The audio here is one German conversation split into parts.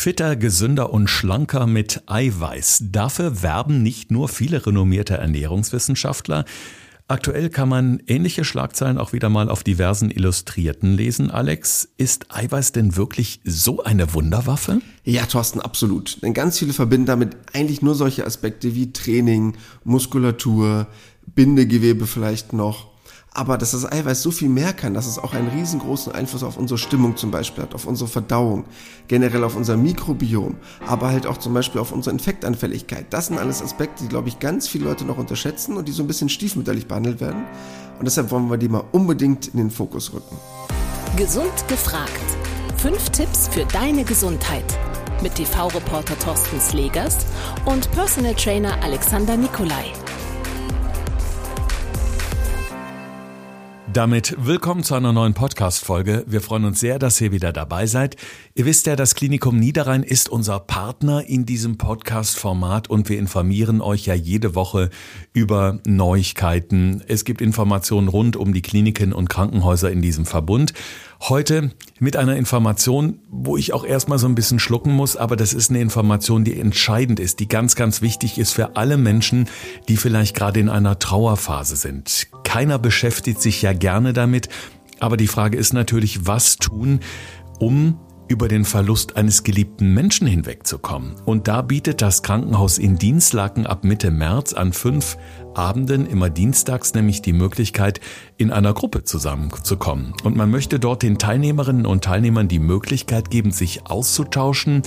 Fitter, gesünder und schlanker mit Eiweiß. Dafür werben nicht nur viele renommierte Ernährungswissenschaftler. Aktuell kann man ähnliche Schlagzeilen auch wieder mal auf diversen Illustrierten lesen. Alex, ist Eiweiß denn wirklich so eine Wunderwaffe? Ja, Thorsten, absolut. Denn ganz viele verbinden damit eigentlich nur solche Aspekte wie Training, Muskulatur, Bindegewebe vielleicht noch aber dass das Eiweiß so viel mehr kann, dass es auch einen riesengroßen Einfluss auf unsere Stimmung zum Beispiel hat, auf unsere Verdauung, generell auf unser Mikrobiom, aber halt auch zum Beispiel auf unsere Infektanfälligkeit. Das sind alles Aspekte, die, glaube ich, ganz viele Leute noch unterschätzen und die so ein bisschen stiefmütterlich behandelt werden. Und deshalb wollen wir die mal unbedingt in den Fokus rücken. Gesund gefragt. Fünf Tipps für deine Gesundheit. Mit TV-Reporter Thorsten Slegers und Personal Trainer Alexander Nikolai. Damit willkommen zu einer neuen Podcast-Folge. Wir freuen uns sehr, dass ihr wieder dabei seid. Ihr wisst ja, das Klinikum Niederrhein ist unser Partner in diesem Podcast-Format und wir informieren euch ja jede Woche über Neuigkeiten. Es gibt Informationen rund um die Kliniken und Krankenhäuser in diesem Verbund. Heute mit einer Information, wo ich auch erstmal so ein bisschen schlucken muss, aber das ist eine Information, die entscheidend ist, die ganz, ganz wichtig ist für alle Menschen, die vielleicht gerade in einer Trauerphase sind. Keiner beschäftigt sich ja gerne damit, aber die Frage ist natürlich, was tun, um über den Verlust eines geliebten Menschen hinwegzukommen. Und da bietet das Krankenhaus in Dienstlaken ab Mitte März an fünf Abenden, immer dienstags, nämlich die Möglichkeit, in einer Gruppe zusammenzukommen. Und man möchte dort den Teilnehmerinnen und Teilnehmern die Möglichkeit geben, sich auszutauschen,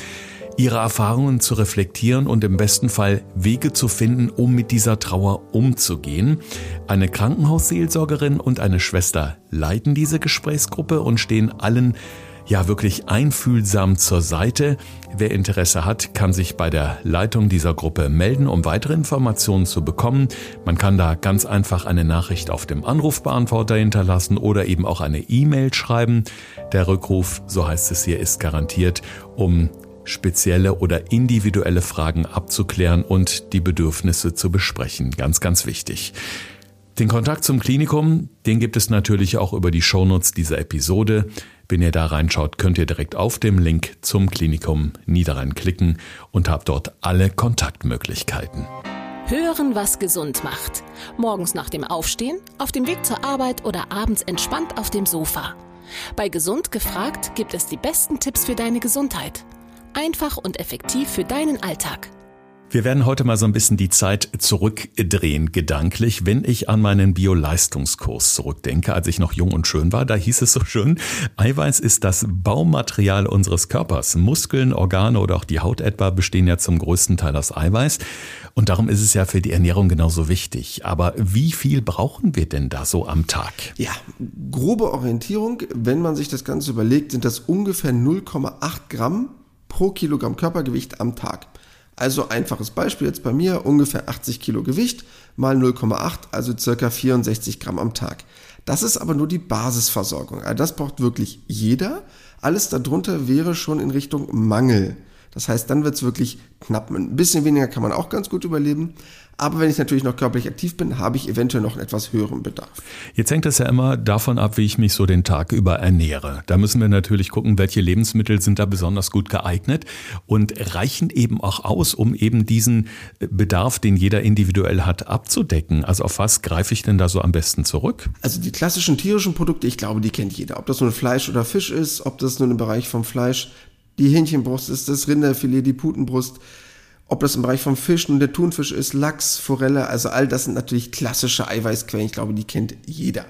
ihre Erfahrungen zu reflektieren und im besten Fall Wege zu finden, um mit dieser Trauer umzugehen. Eine Krankenhausseelsorgerin und eine Schwester leiten diese Gesprächsgruppe und stehen allen ja wirklich einfühlsam zur Seite. Wer Interesse hat, kann sich bei der Leitung dieser Gruppe melden, um weitere Informationen zu bekommen. Man kann da ganz einfach eine Nachricht auf dem Anrufbeantworter hinterlassen oder eben auch eine E-Mail schreiben. Der Rückruf, so heißt es hier, ist garantiert, um spezielle oder individuelle Fragen abzuklären und die Bedürfnisse zu besprechen. Ganz, ganz wichtig. Den Kontakt zum Klinikum, den gibt es natürlich auch über die Shownotes dieser Episode. Wenn ihr da reinschaut, könnt ihr direkt auf dem Link zum Klinikum Niederrhein klicken und habt dort alle Kontaktmöglichkeiten. Hören, was gesund macht. Morgens nach dem Aufstehen, auf dem Weg zur Arbeit oder abends entspannt auf dem Sofa. Bei Gesund gefragt gibt es die besten Tipps für deine Gesundheit. Einfach und effektiv für deinen Alltag. Wir werden heute mal so ein bisschen die Zeit zurückdrehen, gedanklich. Wenn ich an meinen Bio-Leistungskurs zurückdenke, als ich noch jung und schön war, da hieß es so schön, Eiweiß ist das Baumaterial unseres Körpers. Muskeln, Organe oder auch die Haut etwa bestehen ja zum größten Teil aus Eiweiß. Und darum ist es ja für die Ernährung genauso wichtig. Aber wie viel brauchen wir denn da so am Tag? Ja, grobe Orientierung, wenn man sich das Ganze überlegt, sind das ungefähr 0,8 Gramm pro Kilogramm Körpergewicht am Tag. Also einfaches Beispiel jetzt bei mir, ungefähr 80 Kilo Gewicht mal 0,8, also circa 64 Gramm am Tag. Das ist aber nur die Basisversorgung. Also das braucht wirklich jeder. Alles darunter wäre schon in Richtung Mangel. Das heißt, dann wird es wirklich knapp. Ein bisschen weniger kann man auch ganz gut überleben. Aber wenn ich natürlich noch körperlich aktiv bin, habe ich eventuell noch einen etwas höheren Bedarf. Jetzt hängt es ja immer davon ab, wie ich mich so den Tag über ernähre. Da müssen wir natürlich gucken, welche Lebensmittel sind da besonders gut geeignet und reichen eben auch aus, um eben diesen Bedarf, den jeder individuell hat, abzudecken. Also auf was greife ich denn da so am besten zurück? Also die klassischen tierischen Produkte, ich glaube, die kennt jeder. Ob das nun Fleisch oder Fisch ist, ob das nun im Bereich vom Fleisch die Hähnchenbrust ist, das Rinderfilet, die Putenbrust, ob das im Bereich vom Fisch nun der Thunfisch ist, Lachs, Forelle, also all das sind natürlich klassische Eiweißquellen. Ich glaube, die kennt jeder.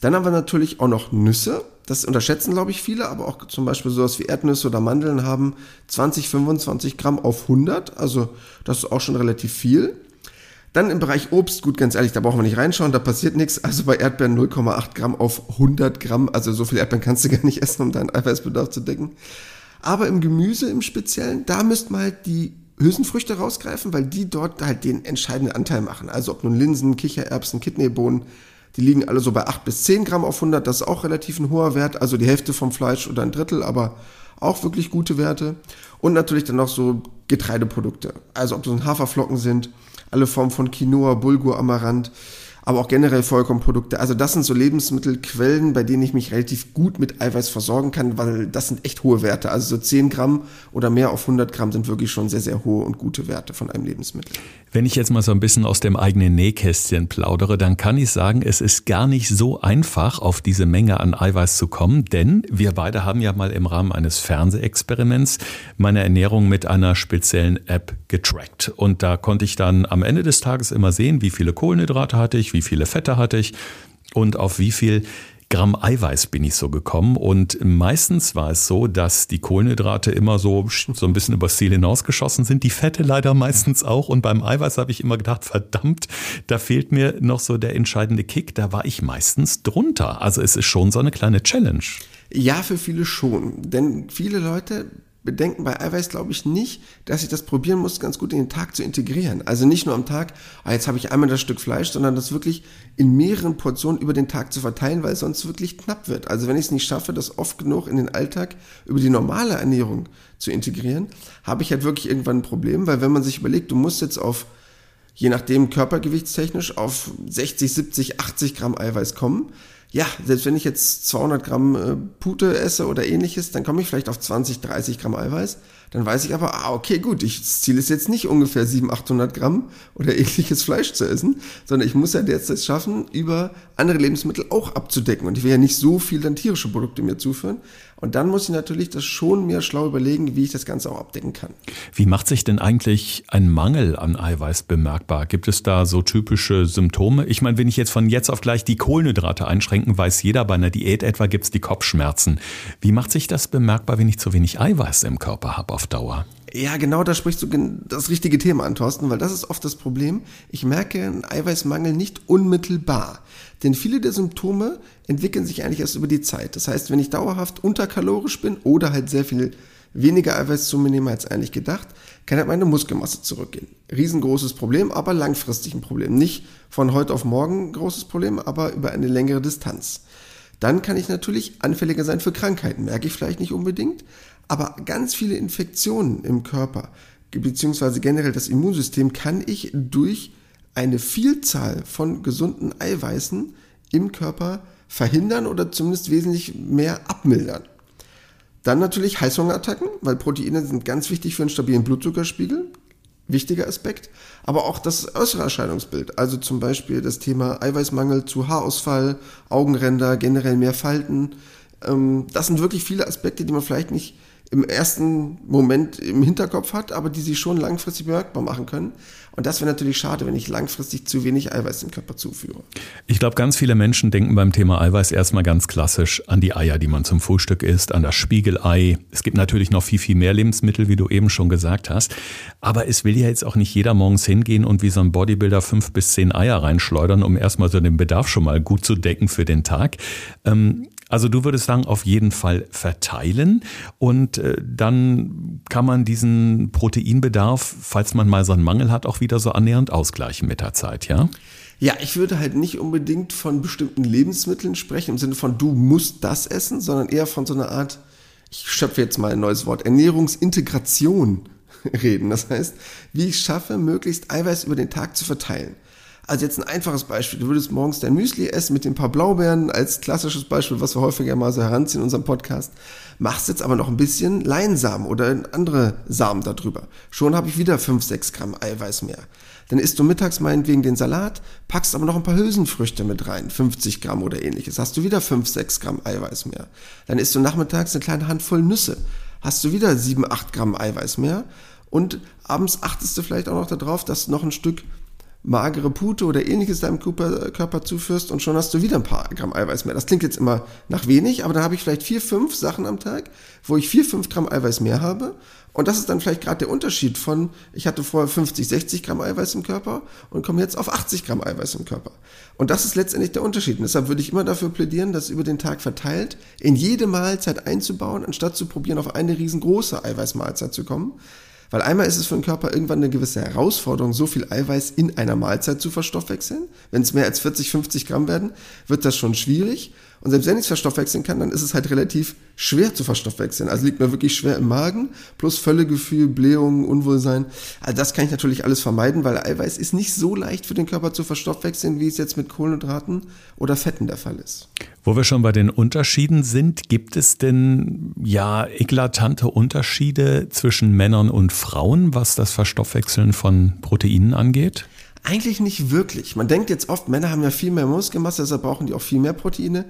Dann haben wir natürlich auch noch Nüsse. Das unterschätzen, glaube ich, viele, aber auch zum Beispiel sowas wie Erdnüsse oder Mandeln haben 20, 25 Gramm auf 100. Also das ist auch schon relativ viel. Dann im Bereich Obst, gut, ganz ehrlich, da brauchen wir nicht reinschauen, da passiert nichts. Also bei Erdbeeren 0,8 Gramm auf 100 Gramm. Also so viel Erdbeeren kannst du gar nicht essen, um deinen Eiweißbedarf zu decken. Aber im Gemüse im Speziellen, da müssten wir halt die Hülsenfrüchte rausgreifen, weil die dort halt den entscheidenden Anteil machen. Also ob nun Linsen, Kichererbsen, Kidneybohnen, die liegen alle so bei 8 bis 10 Gramm auf 100. Das ist auch relativ ein hoher Wert, also die Hälfte vom Fleisch oder ein Drittel, aber auch wirklich gute Werte. Und natürlich dann noch so Getreideprodukte. Also ob das Haferflocken sind, alle Formen von Quinoa, Bulgur, Amaranth, aber auch generell Vollkornprodukte. Also das sind so Lebensmittelquellen, bei denen ich mich relativ gut mit Eiweiß versorgen kann, weil das sind echt hohe Werte. Also so 10 Gramm oder mehr auf 100 Gramm sind wirklich schon sehr, sehr hohe und gute Werte von einem Lebensmittel. Wenn ich jetzt mal so ein bisschen aus dem eigenen Nähkästchen plaudere, dann kann ich sagen, es ist gar nicht so einfach, auf diese Menge an Eiweiß zu kommen, denn wir beide haben ja mal im Rahmen eines Fernsehexperiments meine Ernährung mit einer speziellen App getrackt. Und da konnte ich dann am Ende des Tages immer sehen, wie viele Kohlenhydrate hatte ich, wie viele Fette hatte ich und auf wie viel Gramm Eiweiß bin ich so gekommen. Und meistens war es so, dass die Kohlenhydrate immer so, so ein bisschen übers Ziel hinausgeschossen sind, die Fette leider meistens auch. Und beim Eiweiß habe ich immer gedacht, verdammt, da fehlt mir noch so der entscheidende Kick, da war ich meistens drunter. Also es ist schon so eine kleine Challenge. Ja, für viele schon, denn viele Leute bedenken bei Eiweiß, glaube ich, nicht, dass ich das probieren muss, ganz gut in den Tag zu integrieren. Also nicht nur am Tag, ah, jetzt habe ich einmal das Stück Fleisch, sondern das wirklich in mehreren Portionen über den Tag zu verteilen, weil es sonst wirklich knapp wird. Also wenn ich es nicht schaffe, das oft genug in den Alltag über die normale Ernährung zu integrieren, habe ich halt wirklich irgendwann ein Problem, weil wenn man sich überlegt, du musst jetzt auf je nachdem körpergewichtstechnisch auf 60, 70, 80 Gramm Eiweiß kommen, ja, selbst wenn ich jetzt 200 Gramm äh, Pute esse oder ähnliches, dann komme ich vielleicht auf 20, 30 Gramm Eiweiß. Dann weiß ich aber, ah, okay, gut, ich, das Ziel ist jetzt nicht ungefähr 700, 800 Gramm oder ähnliches Fleisch zu essen, sondern ich muss ja jetzt das schaffen, über andere Lebensmittel auch abzudecken. Und ich will ja nicht so viel dann tierische Produkte mir zuführen. Und dann muss ich natürlich das schon mir schlau überlegen, wie ich das Ganze auch abdecken kann. Wie macht sich denn eigentlich ein Mangel an Eiweiß bemerkbar? Gibt es da so typische Symptome? Ich meine, wenn ich jetzt von jetzt auf gleich die Kohlenhydrate einschränken, weiß jeder, bei einer Diät etwa gibt es die Kopfschmerzen. Wie macht sich das bemerkbar, wenn ich zu wenig Eiweiß im Körper habe auf Dauer? Ja, genau, da sprichst du das richtige Thema an, Thorsten, weil das ist oft das Problem. Ich merke einen Eiweißmangel nicht unmittelbar. Denn viele der Symptome entwickeln sich eigentlich erst über die Zeit. Das heißt, wenn ich dauerhaft unterkalorisch bin oder halt sehr viel weniger Eiweiß zu mir nehme als eigentlich gedacht, kann halt meine Muskelmasse zurückgehen. Riesengroßes Problem, aber langfristig ein Problem. Nicht von heute auf morgen großes Problem, aber über eine längere Distanz. Dann kann ich natürlich anfälliger sein für Krankheiten. Merke ich vielleicht nicht unbedingt, aber ganz viele Infektionen im Körper, beziehungsweise generell das Immunsystem, kann ich durch eine Vielzahl von gesunden Eiweißen im Körper verhindern oder zumindest wesentlich mehr abmildern. Dann natürlich Heißhungerattacken, weil Proteine sind ganz wichtig für einen stabilen Blutzuckerspiegel. Wichtiger Aspekt. Aber auch das äußere Erscheinungsbild. Also zum Beispiel das Thema Eiweißmangel zu Haarausfall, Augenränder, generell mehr Falten. Ähm, das sind wirklich viele Aspekte, die man vielleicht nicht im ersten Moment im Hinterkopf hat, aber die sich schon langfristig bemerkbar machen können. Und das wäre natürlich schade, wenn ich langfristig zu wenig Eiweiß im Körper zuführe. Ich glaube, ganz viele Menschen denken beim Thema Eiweiß erstmal ganz klassisch an die Eier, die man zum Frühstück isst, an das Spiegelei. Es gibt natürlich noch viel, viel mehr Lebensmittel, wie du eben schon gesagt hast. Aber es will ja jetzt auch nicht jeder morgens hingehen und wie so ein Bodybuilder fünf bis zehn Eier reinschleudern, um erstmal so den Bedarf schon mal gut zu decken für den Tag. Ähm, also du würdest sagen, auf jeden Fall verteilen und äh, dann kann man diesen Proteinbedarf, falls man mal so einen Mangel hat, auch wieder so annähernd ausgleichen mit der Zeit, ja? Ja, ich würde halt nicht unbedingt von bestimmten Lebensmitteln sprechen, im Sinne von du musst das essen, sondern eher von so einer Art, ich schöpfe jetzt mal ein neues Wort, Ernährungsintegration reden. Das heißt, wie ich schaffe, möglichst Eiweiß über den Tag zu verteilen. Also jetzt ein einfaches Beispiel. Du würdest morgens dein Müsli essen mit den paar Blaubeeren als klassisches Beispiel, was wir häufiger mal so heranziehen in unserem Podcast. Machst jetzt aber noch ein bisschen Leinsamen oder andere Samen darüber. Schon habe ich wieder 5, 6 Gramm Eiweiß mehr. Dann isst du mittags meinetwegen den Salat, packst aber noch ein paar Hülsenfrüchte mit rein, 50 Gramm oder ähnliches. Hast du wieder 5, 6 Gramm Eiweiß mehr. Dann isst du nachmittags eine kleine Handvoll Nüsse. Hast du wieder 7, 8 Gramm Eiweiß mehr. Und abends achtest du vielleicht auch noch darauf, dass noch ein Stück magere Pute oder ähnliches deinem Körper, Körper zuführst und schon hast du wieder ein paar Gramm Eiweiß mehr. Das klingt jetzt immer nach wenig, aber da habe ich vielleicht vier, fünf Sachen am Tag, wo ich vier, fünf Gramm Eiweiß mehr habe. Und das ist dann vielleicht gerade der Unterschied von, ich hatte vorher 50, 60 Gramm Eiweiß im Körper und komme jetzt auf 80 Gramm Eiweiß im Körper. Und das ist letztendlich der Unterschied. Und deshalb würde ich immer dafür plädieren, das über den Tag verteilt in jede Mahlzeit einzubauen, anstatt zu probieren, auf eine riesengroße Eiweißmahlzeit zu kommen. Weil einmal ist es für den Körper irgendwann eine gewisse Herausforderung, so viel Eiweiß in einer Mahlzeit zu verstoffwechseln. Wenn es mehr als 40, 50 Gramm werden, wird das schon schwierig. Und selbst wenn ich es verstoffwechseln kann, dann ist es halt relativ schwer zu verstoffwechseln. Also liegt mir wirklich schwer im Magen, plus Völlegefühl, Blähungen, Unwohlsein. Also das kann ich natürlich alles vermeiden, weil Eiweiß ist nicht so leicht für den Körper zu verstoffwechseln, wie es jetzt mit Kohlenhydraten oder Fetten der Fall ist. Wo wir schon bei den Unterschieden sind, gibt es denn ja eklatante Unterschiede zwischen Männern und Frauen, was das Verstoffwechseln von Proteinen angeht? Eigentlich nicht wirklich. Man denkt jetzt oft, Männer haben ja viel mehr Muskelmasse, deshalb brauchen die auch viel mehr Proteine.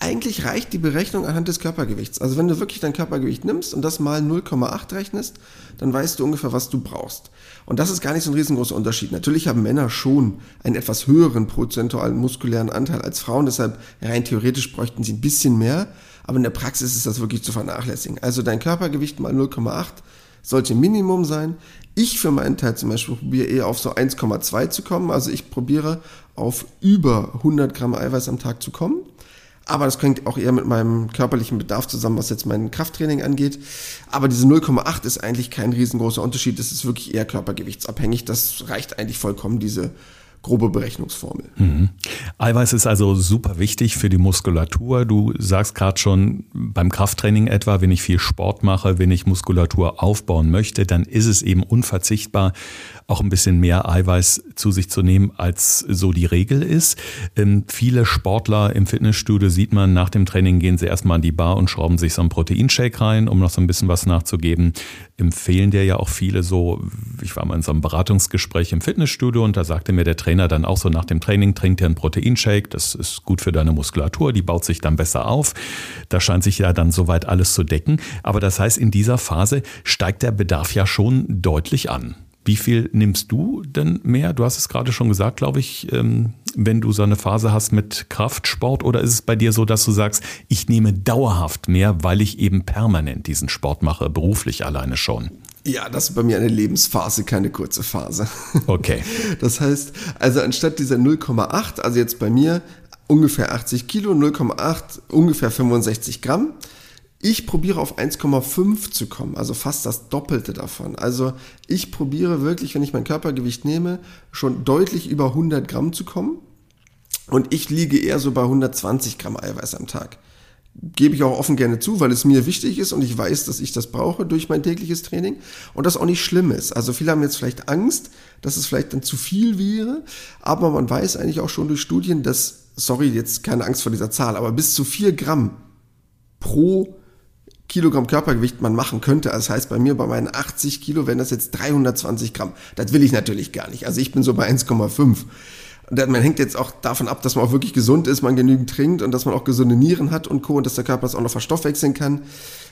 Eigentlich reicht die Berechnung anhand des Körpergewichts. Also wenn du wirklich dein Körpergewicht nimmst und das mal 0,8 rechnest, dann weißt du ungefähr, was du brauchst. Und das ist gar nicht so ein riesengroßer Unterschied. Natürlich haben Männer schon einen etwas höheren prozentualen muskulären Anteil als Frauen, deshalb rein theoretisch bräuchten sie ein bisschen mehr, aber in der Praxis ist das wirklich zu vernachlässigen. Also dein Körpergewicht mal 0,8 sollte Minimum sein. Ich für meinen Teil zum Beispiel probiere eher auf so 1,2 zu kommen. Also ich probiere auf über 100 Gramm Eiweiß am Tag zu kommen. Aber das hängt auch eher mit meinem körperlichen Bedarf zusammen, was jetzt mein Krafttraining angeht. Aber diese 0,8 ist eigentlich kein riesengroßer Unterschied. Das ist wirklich eher körpergewichtsabhängig. Das reicht eigentlich vollkommen, diese grobe Berechnungsformel. Mhm. Eiweiß ist also super wichtig für die Muskulatur. Du sagst gerade schon beim Krafttraining etwa, wenn ich viel Sport mache, wenn ich Muskulatur aufbauen möchte, dann ist es eben unverzichtbar, auch ein bisschen mehr Eiweiß zu sich zu nehmen, als so die Regel ist. Ähm, viele Sportler im Fitnessstudio sieht man, nach dem Training gehen sie erstmal an die Bar und schrauben sich so einen Proteinshake rein, um noch so ein bisschen was nachzugeben. Empfehlen dir ja auch viele so, ich war mal in so einem Beratungsgespräch im Fitnessstudio und da sagte mir der Trainer dann auch so nach dem Training, trink dir einen Proteinshake, das ist gut für deine Muskulatur, die baut sich dann besser auf. Da scheint sich ja dann soweit alles zu decken. Aber das heißt, in dieser Phase steigt der Bedarf ja schon deutlich an. Wie viel nimmst du denn mehr? Du hast es gerade schon gesagt, glaube ich, ähm, wenn du so eine Phase hast mit Kraftsport oder ist es bei dir so, dass du sagst, ich nehme dauerhaft mehr, weil ich eben permanent diesen Sport mache, beruflich alleine schon? Ja, das ist bei mir eine Lebensphase, keine kurze Phase. Okay. Das heißt, also anstatt dieser 0,8, also jetzt bei mir ungefähr 80 Kilo, 0,8 ungefähr 65 Gramm, ich probiere auf 1,5 zu kommen, also fast das Doppelte davon. Also ich probiere wirklich, wenn ich mein Körpergewicht nehme, schon deutlich über 100 Gramm zu kommen. Und ich liege eher so bei 120 Gramm Eiweiß am Tag. Gebe ich auch offen gerne zu, weil es mir wichtig ist und ich weiß, dass ich das brauche durch mein tägliches Training und das auch nicht schlimm ist. Also viele haben jetzt vielleicht Angst, dass es vielleicht dann zu viel wäre, aber man weiß eigentlich auch schon durch Studien, dass, sorry, jetzt keine Angst vor dieser Zahl, aber bis zu 4 Gramm pro Kilogramm Körpergewicht man machen könnte. Das heißt, bei mir bei meinen 80 Kilo wären das jetzt 320 Gramm. Das will ich natürlich gar nicht. Also ich bin so bei 1,5. Man hängt jetzt auch davon ab, dass man auch wirklich gesund ist, man genügend trinkt und dass man auch gesunde Nieren hat und Co. und dass der Körper es auch noch verstoffwechseln kann,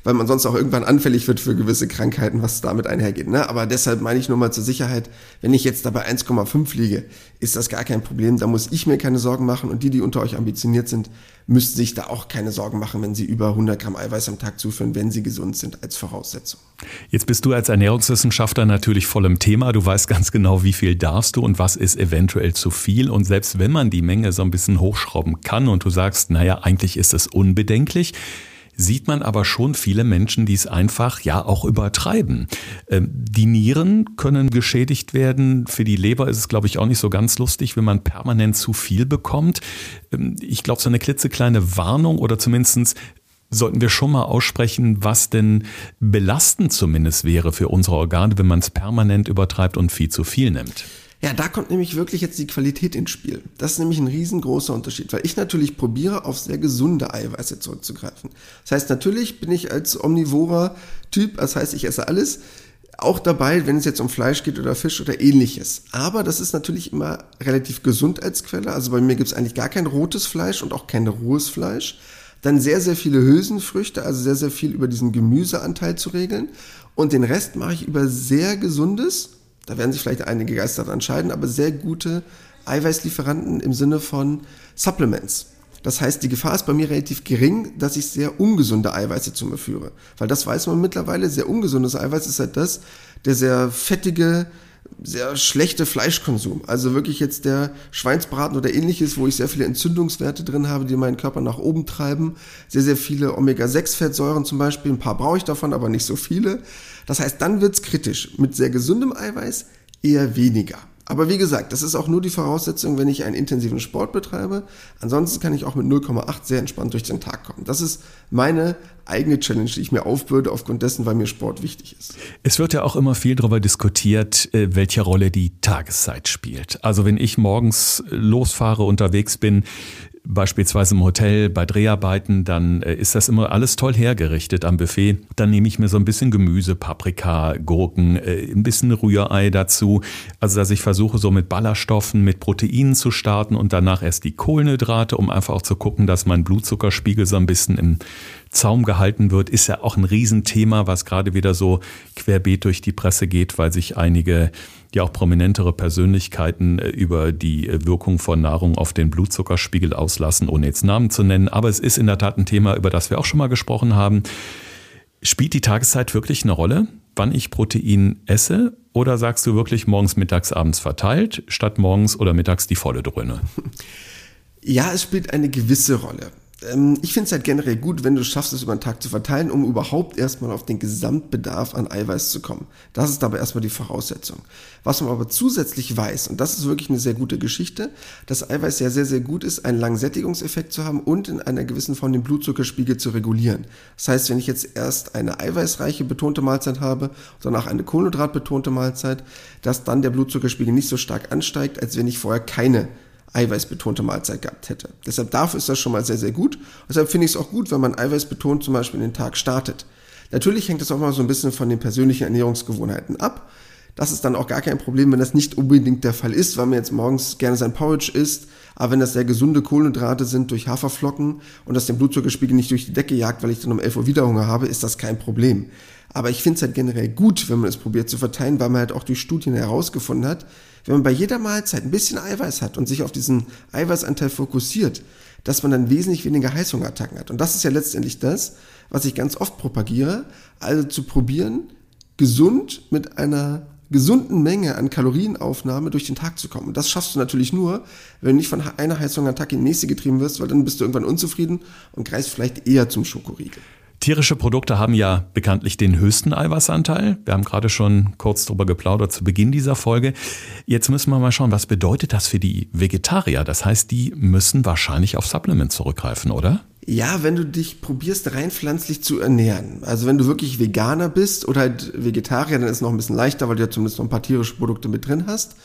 weil man sonst auch irgendwann anfällig wird für gewisse Krankheiten, was damit einhergeht. Ne? Aber deshalb meine ich nur mal zur Sicherheit, wenn ich jetzt dabei 1,5 liege, ist das gar kein Problem. Da muss ich mir keine Sorgen machen und die, die unter euch ambitioniert sind, müssten sich da auch keine Sorgen machen, wenn sie über 100 Gramm Eiweiß am Tag zuführen, wenn sie gesund sind als Voraussetzung. Jetzt bist du als Ernährungswissenschaftler natürlich voll im Thema. Du weißt ganz genau, wie viel darfst du und was ist eventuell zu viel. Und selbst wenn man die Menge so ein bisschen hochschrauben kann und du sagst, naja, eigentlich ist es unbedenklich, sieht man aber schon viele Menschen, die es einfach ja auch übertreiben. Ähm, die Nieren können geschädigt werden. Für die Leber ist es, glaube ich, auch nicht so ganz lustig, wenn man permanent zu viel bekommt. Ähm, ich glaube, so eine klitzekleine Warnung oder zumindestens sollten wir schon mal aussprechen, was denn belastend zumindest wäre für unsere Organe, wenn man es permanent übertreibt und viel zu viel nimmt. Ja, da kommt nämlich wirklich jetzt die Qualität ins Spiel. Das ist nämlich ein riesengroßer Unterschied, weil ich natürlich probiere, auf sehr gesunde Eiweiße zurückzugreifen. Das heißt, natürlich bin ich als omnivorer Typ, das heißt, ich esse alles, auch dabei, wenn es jetzt um Fleisch geht oder Fisch oder ähnliches. Aber das ist natürlich immer relativ gesund als Quelle. Also bei mir gibt es eigentlich gar kein rotes Fleisch und auch kein rohes Fleisch. Dann sehr, sehr viele Hülsenfrüchte, also sehr, sehr viel über diesen Gemüseanteil zu regeln. Und den Rest mache ich über sehr gesundes, da werden sich vielleicht einige Geister entscheiden, aber sehr gute Eiweißlieferanten im Sinne von Supplements. Das heißt, die Gefahr ist bei mir relativ gering, dass ich sehr ungesunde Eiweiße zu mir führe. Weil das weiß man mittlerweile, sehr ungesundes Eiweiß ist halt das, der sehr fettige, sehr schlechte Fleischkonsum. Also wirklich jetzt der Schweinsbraten oder ähnliches, wo ich sehr viele Entzündungswerte drin habe, die meinen Körper nach oben treiben. Sehr, sehr viele Omega-6-Fettsäuren zum Beispiel. Ein paar brauche ich davon, aber nicht so viele. Das heißt, dann wird's kritisch. Mit sehr gesundem Eiweiß eher weniger. Aber wie gesagt, das ist auch nur die Voraussetzung, wenn ich einen intensiven Sport betreibe. Ansonsten kann ich auch mit 0,8 sehr entspannt durch den Tag kommen. Das ist meine eigene Challenge, die ich mir aufbürde, aufgrund dessen, weil mir Sport wichtig ist. Es wird ja auch immer viel darüber diskutiert, äh, welche Rolle die Tageszeit spielt. Also wenn ich morgens losfahre, unterwegs bin, beispielsweise im Hotel bei Dreharbeiten, dann äh, ist das immer alles toll hergerichtet am Buffet. Dann nehme ich mir so ein bisschen Gemüse, Paprika, Gurken, äh, ein bisschen Rührei dazu. Also dass ich versuche so mit Ballaststoffen, mit Proteinen zu starten und danach erst die Kohlenhydrate, um einfach auch zu gucken, dass mein Blutzuckerspiegel so ein bisschen im Zaum gehalten wird, ist ja auch ein Riesenthema, was gerade wieder so querbeet durch die Presse geht, weil sich einige ja auch prominentere Persönlichkeiten äh, über die äh, Wirkung von Nahrung auf den Blutzuckerspiegel auslassen, ohne jetzt Namen zu nennen. Aber es ist in der Tat ein Thema, über das wir auch schon mal gesprochen haben. Spielt die Tageszeit wirklich eine Rolle, wann ich Protein esse? Oder sagst du wirklich morgens, mittags, abends verteilt, statt morgens oder mittags die volle Dröhne? Ja, es spielt eine gewisse Rolle. Ähm, ich finde es halt generell gut, wenn du schaffst, es über den Tag zu verteilen, um überhaupt erstmal auf den Gesamtbedarf an Eiweiß zu kommen. Das ist aber erstmal die Voraussetzung. Was man aber zusätzlich weiß, und das ist wirklich eine sehr gute Geschichte, dass Eiweiß ja sehr, sehr gut ist, einen langen Sättigungseffekt zu haben und in einer gewissen Form den Blutzuckerspiegel zu regulieren. Das heißt, wenn ich jetzt erst eine eiweißreiche betonte Mahlzeit habe danach eine kohlenhydratbetonte Mahlzeit, dass dann der Blutzuckerspiegel nicht so stark ansteigt, als wenn ich vorher keine eiweißbetonte Mahlzeit gehabt hätte. Deshalb dafür ist das schon mal sehr, sehr gut. Deshalb finde ich es auch gut, wenn man eiweißbetont zum Beispiel in den Tag startet. Natürlich hängt das auch mal so ein bisschen von den persönlichen Ernährungsgewohnheiten ab. Das ist dann auch gar kein Problem, wenn das nicht unbedingt der Fall ist, weil man jetzt morgens gerne sein Porridge isst, aber wenn das sehr gesunde Kohlenhydrate sind durch Haferflocken und das den Blutzuckerspiegel nicht durch die Decke jagt, weil ich dann um 11 Uhr wieder Hunger habe, ist das kein Problem. Aber ich finde es halt generell gut, wenn man es probiert zu verteilen, weil man halt auch durch Studien herausgefunden hat, wenn man bei jeder Mahlzeit ein bisschen Eiweiß hat und sich auf diesen Eiweißanteil fokussiert, dass man dann wesentlich weniger Heißhungerattacken hat. Und das ist ja letztendlich das, was ich ganz oft propagiere, also zu probieren, gesund mit einer gesunden Menge an Kalorienaufnahme durch den Tag zu kommen. Und das schaffst du natürlich nur, wenn du nicht von einer Heißhungerattacke in die nächste getrieben wirst, weil dann bist du irgendwann unzufrieden und greifst vielleicht eher zum Schokoriegel. Tierische Produkte haben ja bekanntlich den höchsten Eiweißanteil. Wir haben gerade schon kurz darüber geplaudert zu Beginn dieser Folge. Jetzt müssen wir mal schauen, was bedeutet das für die Vegetarier? Das heißt, die müssen wahrscheinlich auf Supplements zurückgreifen, oder? Ja, wenn du dich probierst, rein pflanzlich zu ernähren. Also wenn du wirklich Veganer bist oder halt Vegetarier, dann ist es noch ein bisschen leichter, weil du ja zumindest noch ein paar tierische Produkte mit drin hast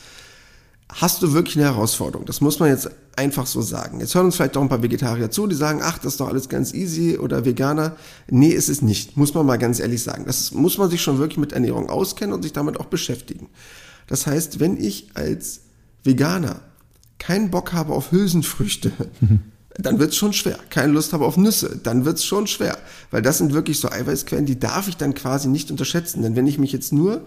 hast du wirklich eine Herausforderung. Das muss man jetzt einfach so sagen. Jetzt hören uns vielleicht auch ein paar Vegetarier zu, die sagen, ach, das ist doch alles ganz easy oder Veganer. Nee, ist es nicht. Muss man mal ganz ehrlich sagen. Das muss man sich schon wirklich mit Ernährung auskennen und sich damit auch beschäftigen. Das heißt, wenn ich als Veganer keinen Bock habe auf Hülsenfrüchte, dann wird's schon schwer. Keine Lust habe auf Nüsse, dann wird's schon schwer. Weil das sind wirklich so Eiweißquellen, die darf ich dann quasi nicht unterschätzen. Denn wenn ich mich jetzt nur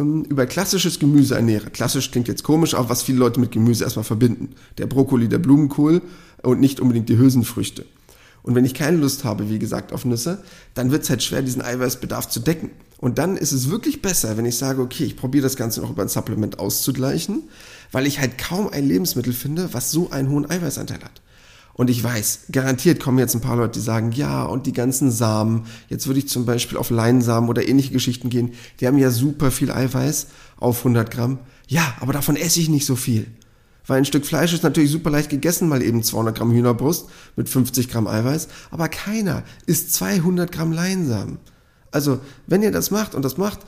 über klassisches Gemüse ernähre. Klassisch klingt jetzt komisch, aber was viele Leute mit Gemüse erstmal verbinden. Der Brokkoli, der Blumenkohl und nicht unbedingt die Hülsenfrüchte. Und wenn ich keine Lust habe, wie gesagt, auf Nüsse, dann wird es halt schwer, diesen Eiweißbedarf zu decken. Und dann ist es wirklich besser, wenn ich sage, okay, ich probiere das Ganze noch über ein Supplement auszugleichen, weil ich halt kaum ein Lebensmittel finde, was so einen hohen Eiweißanteil hat. Und ich weiß, garantiert kommen jetzt ein paar Leute, die sagen, ja, und die ganzen Samen, jetzt würde ich zum Beispiel auf Leinsamen oder ähnliche Geschichten gehen, die haben ja super viel Eiweiß auf 100 Gramm. Ja, aber davon esse ich nicht so viel. Weil ein Stück Fleisch ist natürlich super leicht gegessen, mal eben 200 Gramm Hühnerbrust mit 50 Gramm Eiweiß, aber keiner isst 200 Gramm Leinsamen. Also, wenn ihr das macht und das macht,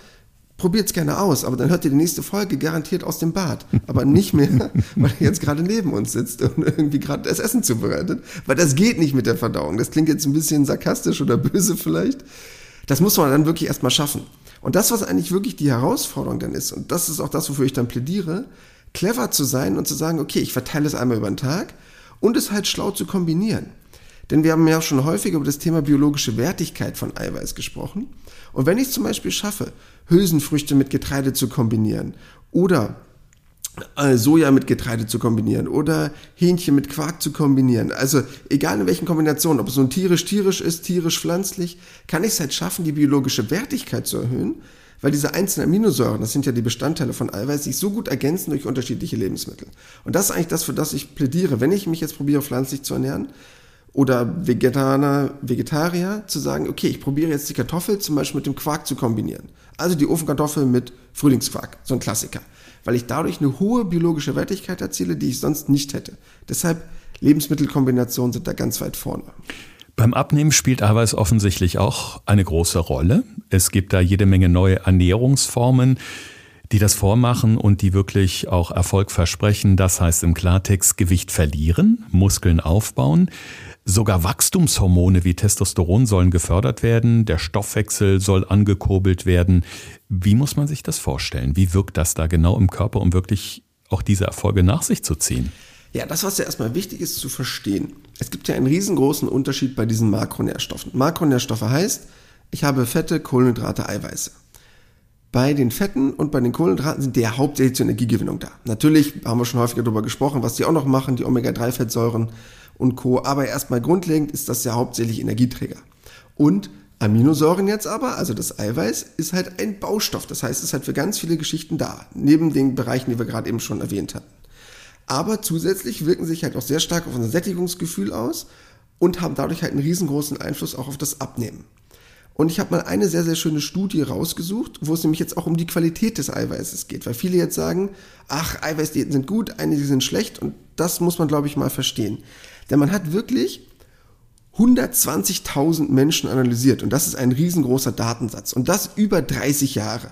probiert es gerne aus, aber dann hört ihr die nächste Folge garantiert aus dem Bad. Aber nicht mehr, weil er jetzt gerade neben uns sitzt und irgendwie gerade das Essen zubereitet. Weil das geht nicht mit der Verdauung. Das klingt jetzt ein bisschen sarkastisch oder böse vielleicht. Das muss man dann wirklich erstmal schaffen. Und das, was eigentlich wirklich die Herausforderung dann ist, und das ist auch das, wofür ich dann plädiere, clever zu sein und zu sagen, okay, ich verteile es einmal über den Tag und es halt schlau zu kombinieren. Denn wir haben ja schon häufig über das Thema biologische Wertigkeit von Eiweiß gesprochen. Und wenn ich es zum Beispiel schaffe, Hülsenfrüchte mit Getreide zu kombinieren oder äh, Soja mit Getreide zu kombinieren oder Hähnchen mit Quark zu kombinieren. Also egal in welchen Kombinationen, ob es nun tierisch-tierisch ist, tierisch-pflanzlich, kann ich es halt schaffen, die biologische Wertigkeit zu erhöhen, weil diese einzelnen Aminosäuren, das sind ja die Bestandteile von Eiweiß, sich so gut ergänzen durch unterschiedliche Lebensmittel. Und das ist eigentlich das, für das ich plädiere. Wenn ich mich jetzt probiere, pflanzlich zu ernähren, oder Vegetarier, Vegetarier zu sagen, okay, ich probiere jetzt die Kartoffel zum Beispiel mit dem Quark zu kombinieren. Also die Ofenkartoffel mit Frühlingsquark, so ein Klassiker. Weil ich dadurch eine hohe biologische Wertigkeit erziele, die ich sonst nicht hätte. Deshalb Lebensmittelkombinationen sind da ganz weit vorne. Beim Abnehmen spielt Eiweiß offensichtlich auch eine große Rolle. Es gibt da jede Menge neue Ernährungsformen, die das vormachen und die wirklich auch Erfolg versprechen. Das heißt im Klartext Gewicht verlieren, Muskeln aufbauen. Sogar Wachstumshormone wie Testosteron sollen gefördert werden, der Stoffwechsel soll angekurbelt werden. Wie muss man sich das vorstellen? Wie wirkt das da genau im Körper, um wirklich auch diese Erfolge nach sich zu ziehen? Ja, das, was ja erstmal wichtig ist zu verstehen. Es gibt ja einen riesengroßen Unterschied bei diesen Makronährstoffen. Makronährstoffe heißt, ich habe Fette, Kohlenhydrate, Eiweiße. Bei den Fetten und bei den Kohlenhydraten sind die ja hauptsächlich zur Energiegewinnung da. Natürlich haben wir schon häufiger darüber gesprochen, was die auch noch machen, die Omega-3-Fettsäuren und Co. Aber erstmal grundlegend ist das ja hauptsächlich Energieträger. Und Aminosäuren jetzt aber, also das Eiweiß, ist halt ein Baustoff. Das heißt, es ist halt für ganz viele Geschichten da. Neben den Bereichen, die wir gerade eben schon erwähnt hatten. Aber zusätzlich wirken sich halt auch sehr stark auf unser Sättigungsgefühl aus und haben dadurch halt einen riesengroßen Einfluss auch auf das Abnehmen. Und ich habe mal eine sehr, sehr schöne Studie rausgesucht, wo es nämlich jetzt auch um die Qualität des Eiweißes geht. Weil viele jetzt sagen, ach, Eiweißdiäten sind gut, einige sind schlecht. Und das muss man, glaube ich, mal verstehen. Denn man hat wirklich 120.000 Menschen analysiert. Und das ist ein riesengroßer Datensatz. Und das über 30 Jahre.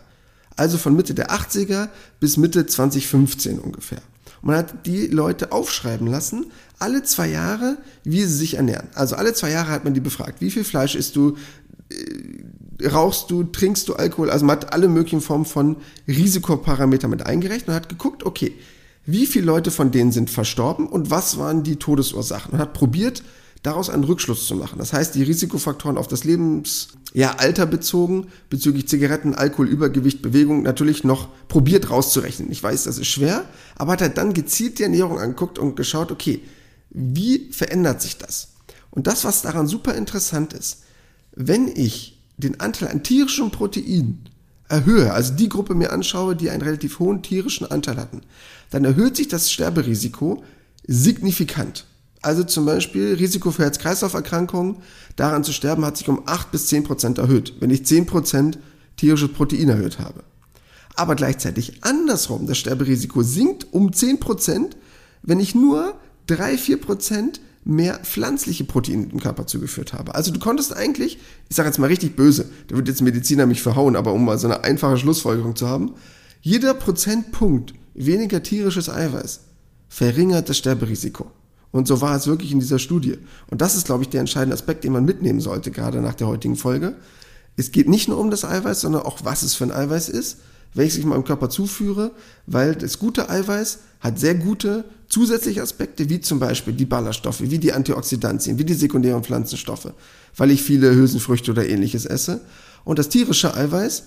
Also von Mitte der 80er bis Mitte 2015 ungefähr. Man hat die Leute aufschreiben lassen, alle zwei Jahre, wie sie sich ernähren. Also alle zwei Jahre hat man die befragt. Wie viel Fleisch isst du? Äh, rauchst du? Trinkst du Alkohol? Also man hat alle möglichen Formen von Risikoparametern mit eingerechnet und hat geguckt, okay, wie viele Leute von denen sind verstorben und was waren die Todesursachen? Und hat probiert, daraus einen Rückschluss zu machen. Das heißt, die Risikofaktoren auf das Lebensalter ja, bezogen, bezüglich Zigaretten, Alkohol, Übergewicht, Bewegung, natürlich noch probiert rauszurechnen. Ich weiß, das ist schwer, aber hat er dann gezielt die Ernährung angeguckt und geschaut, okay, wie verändert sich das? Und das, was daran super interessant ist, wenn ich den Anteil an tierischen Proteinen erhöhe, also die Gruppe mir anschaue, die einen relativ hohen tierischen Anteil hatten, dann erhöht sich das Sterberisiko signifikant. Also zum Beispiel Risiko für Herz-Kreislauf-Erkrankungen, daran zu sterben, hat sich um 8 bis 10 Prozent erhöht, wenn ich 10 Prozent tierisches Protein erhöht habe. Aber gleichzeitig andersrum, das Sterberisiko sinkt um 10 Prozent, wenn ich nur 3, 4 Prozent mehr pflanzliche Proteine im Körper zugeführt habe. Also du konntest eigentlich, ich sage jetzt mal richtig böse, da wird jetzt Mediziner mich verhauen, aber um mal so eine einfache Schlussfolgerung zu haben, jeder Prozentpunkt weniger tierisches Eiweiß verringert das Sterberisiko. Und so war es wirklich in dieser Studie. Und das ist, glaube ich, der entscheidende Aspekt, den man mitnehmen sollte, gerade nach der heutigen Folge. Es geht nicht nur um das Eiweiß, sondern auch, was es für ein Eiweiß ist, welches ich meinem Körper zuführe, weil das gute Eiweiß hat sehr gute zusätzliche Aspekte, wie zum Beispiel die Ballaststoffe, wie die Antioxidantien, wie die sekundären Pflanzenstoffe, weil ich viele Hülsenfrüchte oder ähnliches esse. Und das tierische Eiweiß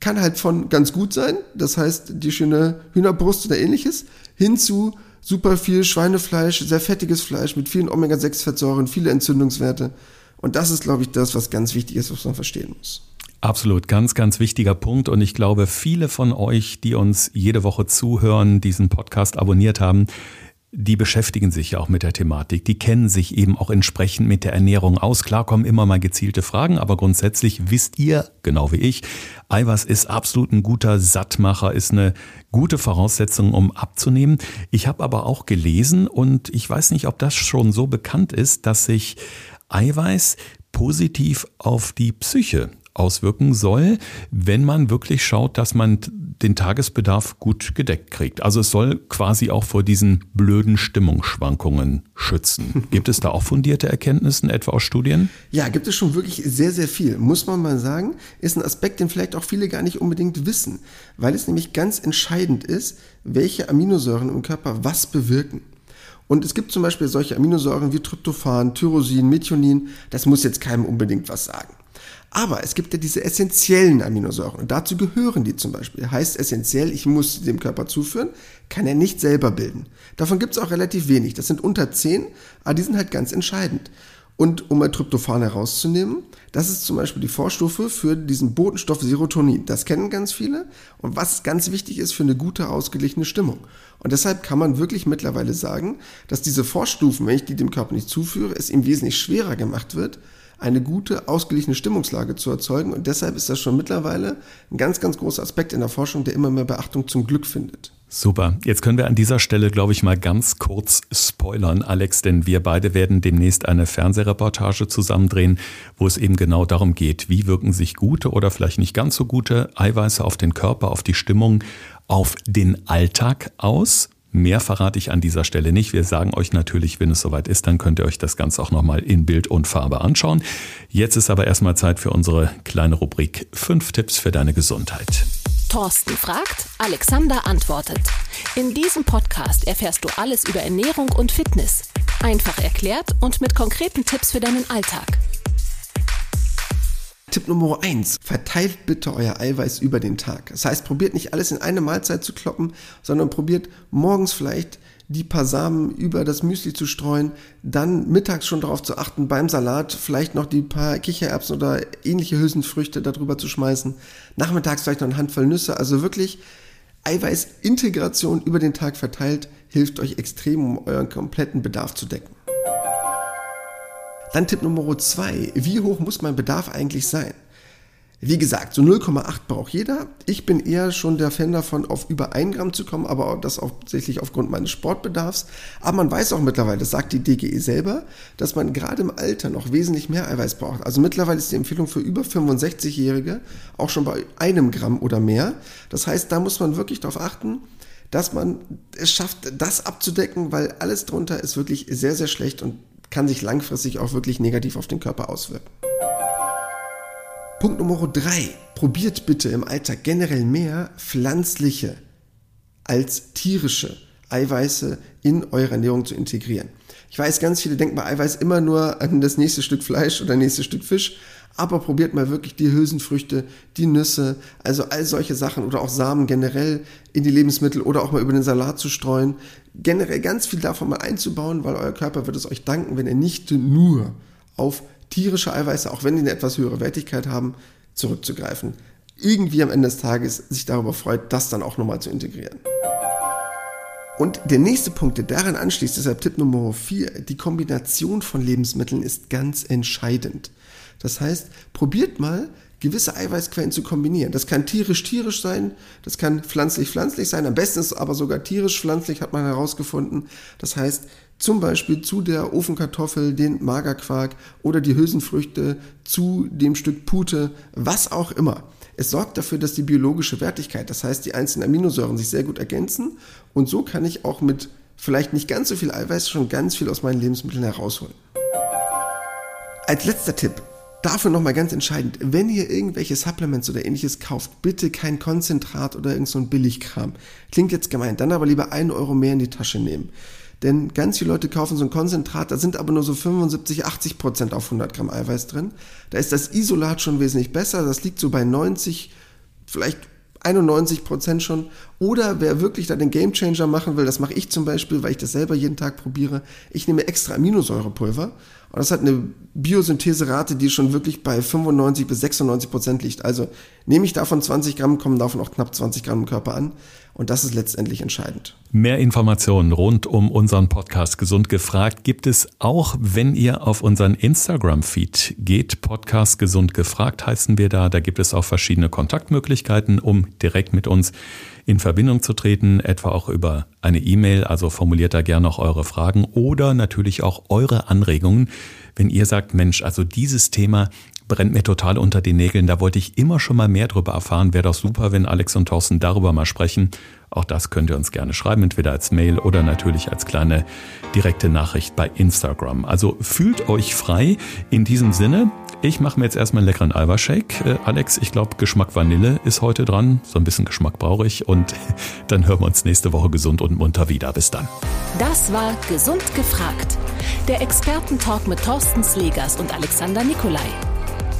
kann halt von ganz gut sein, das heißt die schöne Hühnerbrust oder ähnliches, hin zu super viel Schweinefleisch, sehr fettiges Fleisch mit vielen Omega-6-Fettsäuren, viele Entzündungswerte. Und das ist, glaube ich, das, was ganz wichtig ist, was man verstehen muss. Absolut, ganz, ganz wichtiger Punkt. Und ich glaube, viele von euch, die uns jede Woche zuhören, diesen Podcast abonniert haben, die beschäftigen sich ja auch mit der Thematik. Die kennen sich eben auch entsprechend mit der Ernährung aus. Klar kommen immer mal gezielte Fragen, aber grundsätzlich wisst ihr, genau wie ich, Eiweiß ist absolut ein guter Sattmacher, ist eine gute Voraussetzung, um abzunehmen. Ich habe aber auch gelesen und ich weiß nicht, ob das schon so bekannt ist, dass sich Eiweiß positiv auf die Psyche auswirken soll, wenn man wirklich schaut, dass man den Tagesbedarf gut gedeckt kriegt. Also es soll quasi auch vor diesen blöden Stimmungsschwankungen schützen. Gibt es da auch fundierte Erkenntnisse, etwa aus Studien? Ja, gibt es schon wirklich sehr, sehr viel. Muss man mal sagen, ist ein Aspekt, den vielleicht auch viele gar nicht unbedingt wissen, weil es nämlich ganz entscheidend ist, welche Aminosäuren im Körper was bewirken. Und es gibt zum Beispiel solche Aminosäuren wie Tryptophan, Tyrosin, Methionin. Das muss jetzt keinem unbedingt was sagen. Aber es gibt ja diese essentiellen Aminosäuren und dazu gehören die zum Beispiel. Heißt essentiell, ich muss sie dem Körper zuführen, kann er nicht selber bilden. Davon gibt es auch relativ wenig. Das sind unter 10, aber die sind halt ganz entscheidend. Und um mal Tryptophan herauszunehmen, das ist zum Beispiel die Vorstufe für diesen Botenstoff Serotonin. Das kennen ganz viele. Und was ganz wichtig ist für eine gute, ausgeglichene Stimmung. Und deshalb kann man wirklich mittlerweile sagen, dass diese Vorstufen, wenn ich die dem Körper nicht zuführe, es ihm wesentlich schwerer gemacht wird, eine gute, ausgeglichene Stimmungslage zu erzeugen. Und deshalb ist das schon mittlerweile ein ganz, ganz großer Aspekt in der Forschung, der immer mehr Beachtung zum Glück findet. Super. Jetzt können wir an dieser Stelle, glaube ich, mal ganz kurz spoilern, Alex, denn wir beide werden demnächst eine Fernsehreportage zusammendrehen, wo es eben genau darum geht, wie wirken sich gute oder vielleicht nicht ganz so gute Eiweiße auf den Körper, auf die Stimmung, auf den Alltag aus. Mehr verrate ich an dieser Stelle nicht. Wir sagen euch natürlich, wenn es soweit ist, dann könnt ihr euch das Ganze auch nochmal in Bild und Farbe anschauen. Jetzt ist aber erstmal Zeit für unsere kleine Rubrik 5 Tipps für deine Gesundheit. Thorsten fragt, Alexander antwortet. In diesem Podcast erfährst du alles über Ernährung und Fitness. Einfach erklärt und mit konkreten Tipps für deinen Alltag. Tipp Nummer eins: Verteilt bitte euer Eiweiß über den Tag. Das heißt, probiert nicht alles in eine Mahlzeit zu kloppen, sondern probiert morgens vielleicht die paar Samen über das Müsli zu streuen, dann mittags schon darauf zu achten, beim Salat vielleicht noch die paar Kichererbsen oder ähnliche Hülsenfrüchte darüber zu schmeißen, nachmittags vielleicht noch eine Handvoll Nüsse, also wirklich Eiweißintegration über den Tag verteilt, hilft euch extrem, um euren kompletten Bedarf zu decken. Dann Tipp Nummer zwei: Wie hoch muss mein Bedarf eigentlich sein? Wie gesagt, so 0,8 braucht jeder. Ich bin eher schon der Fan davon, auf über 1 Gramm zu kommen, aber das hauptsächlich aufgrund meines Sportbedarfs. Aber man weiß auch mittlerweile, das sagt die DGE selber, dass man gerade im Alter noch wesentlich mehr Eiweiß braucht. Also mittlerweile ist die Empfehlung für über 65-Jährige auch schon bei einem Gramm oder mehr. Das heißt, da muss man wirklich darauf achten, dass man es schafft, das abzudecken, weil alles drunter ist wirklich sehr, sehr schlecht und kann sich langfristig auch wirklich negativ auf den Körper auswirken. Punkt Nummer drei. Probiert bitte im Alltag generell mehr pflanzliche als tierische Eiweiße in eure Ernährung zu integrieren. Ich weiß, ganz viele denken bei Eiweiß immer nur an das nächste Stück Fleisch oder nächste Stück Fisch, aber probiert mal wirklich die Hülsenfrüchte, die Nüsse, also all solche Sachen oder auch Samen generell in die Lebensmittel oder auch mal über den Salat zu streuen. Generell ganz viel davon mal einzubauen, weil euer Körper wird es euch danken, wenn ihr nicht nur auf tierische Eiweiße, auch wenn die eine etwas höhere Wertigkeit haben, zurückzugreifen. Irgendwie am Ende des Tages sich darüber freut, das dann auch nochmal zu integrieren. Und der nächste Punkt, der daran anschließt, deshalb Tipp Nummer 4, die Kombination von Lebensmitteln ist ganz entscheidend. Das heißt, probiert mal gewisse Eiweißquellen zu kombinieren. Das kann tierisch-tierisch sein, das kann pflanzlich-pflanzlich sein, am besten ist es aber sogar tierisch-pflanzlich, hat man herausgefunden. Das heißt, zum Beispiel zu der Ofenkartoffel, den Magerquark oder die Hülsenfrüchte, zu dem Stück Pute, was auch immer. Es sorgt dafür, dass die biologische Wertigkeit, das heißt die einzelnen Aminosäuren sich sehr gut ergänzen und so kann ich auch mit vielleicht nicht ganz so viel Eiweiß schon ganz viel aus meinen Lebensmitteln herausholen. Als letzter Tipp, Dafür nochmal ganz entscheidend, wenn ihr irgendwelche Supplements oder ähnliches kauft, bitte kein Konzentrat oder irgend so ein Billigkram. Klingt jetzt gemeint, dann aber lieber einen Euro mehr in die Tasche nehmen. Denn ganz viele Leute kaufen so ein Konzentrat, da sind aber nur so 75, 80 Prozent auf 100 Gramm Eiweiß drin. Da ist das Isolat schon wesentlich besser, das liegt so bei 90, vielleicht 91 Prozent schon. Oder wer wirklich da den Gamechanger machen will, das mache ich zum Beispiel, weil ich das selber jeden Tag probiere. Ich nehme extra Aminosäurepulver und das hat eine Biosyntheserate, die schon wirklich bei 95 bis 96 Prozent liegt. Also nehme ich davon 20 Gramm, kommen davon auch knapp 20 Gramm im Körper an. Und das ist letztendlich entscheidend. Mehr Informationen rund um unseren Podcast Gesund gefragt gibt es auch, wenn ihr auf unseren Instagram-Feed geht. Podcast Gesund gefragt heißen wir da. Da gibt es auch verschiedene Kontaktmöglichkeiten, um direkt mit uns in Verbindung zu treten, etwa auch über eine E-Mail. Also formuliert da gerne noch eure Fragen oder natürlich auch eure Anregungen. Wenn ihr sagt, Mensch, also dieses Thema brennt mir total unter den Nägeln. Da wollte ich immer schon mal mehr darüber erfahren. Wäre doch super, wenn Alex und Thorsten darüber mal sprechen. Auch das könnt ihr uns gerne schreiben, entweder als Mail oder natürlich als kleine direkte Nachricht bei Instagram. Also fühlt euch frei. In diesem Sinne, ich mache mir jetzt erstmal einen leckeren Alba-Shake. Äh, Alex, ich glaube, Geschmack Vanille ist heute dran. So ein bisschen Geschmack brauche ich. Und dann hören wir uns nächste Woche gesund und munter wieder. Bis dann. Das war Gesund gefragt. Der Expertentalk mit Thorsten Slegers und Alexander Nikolai.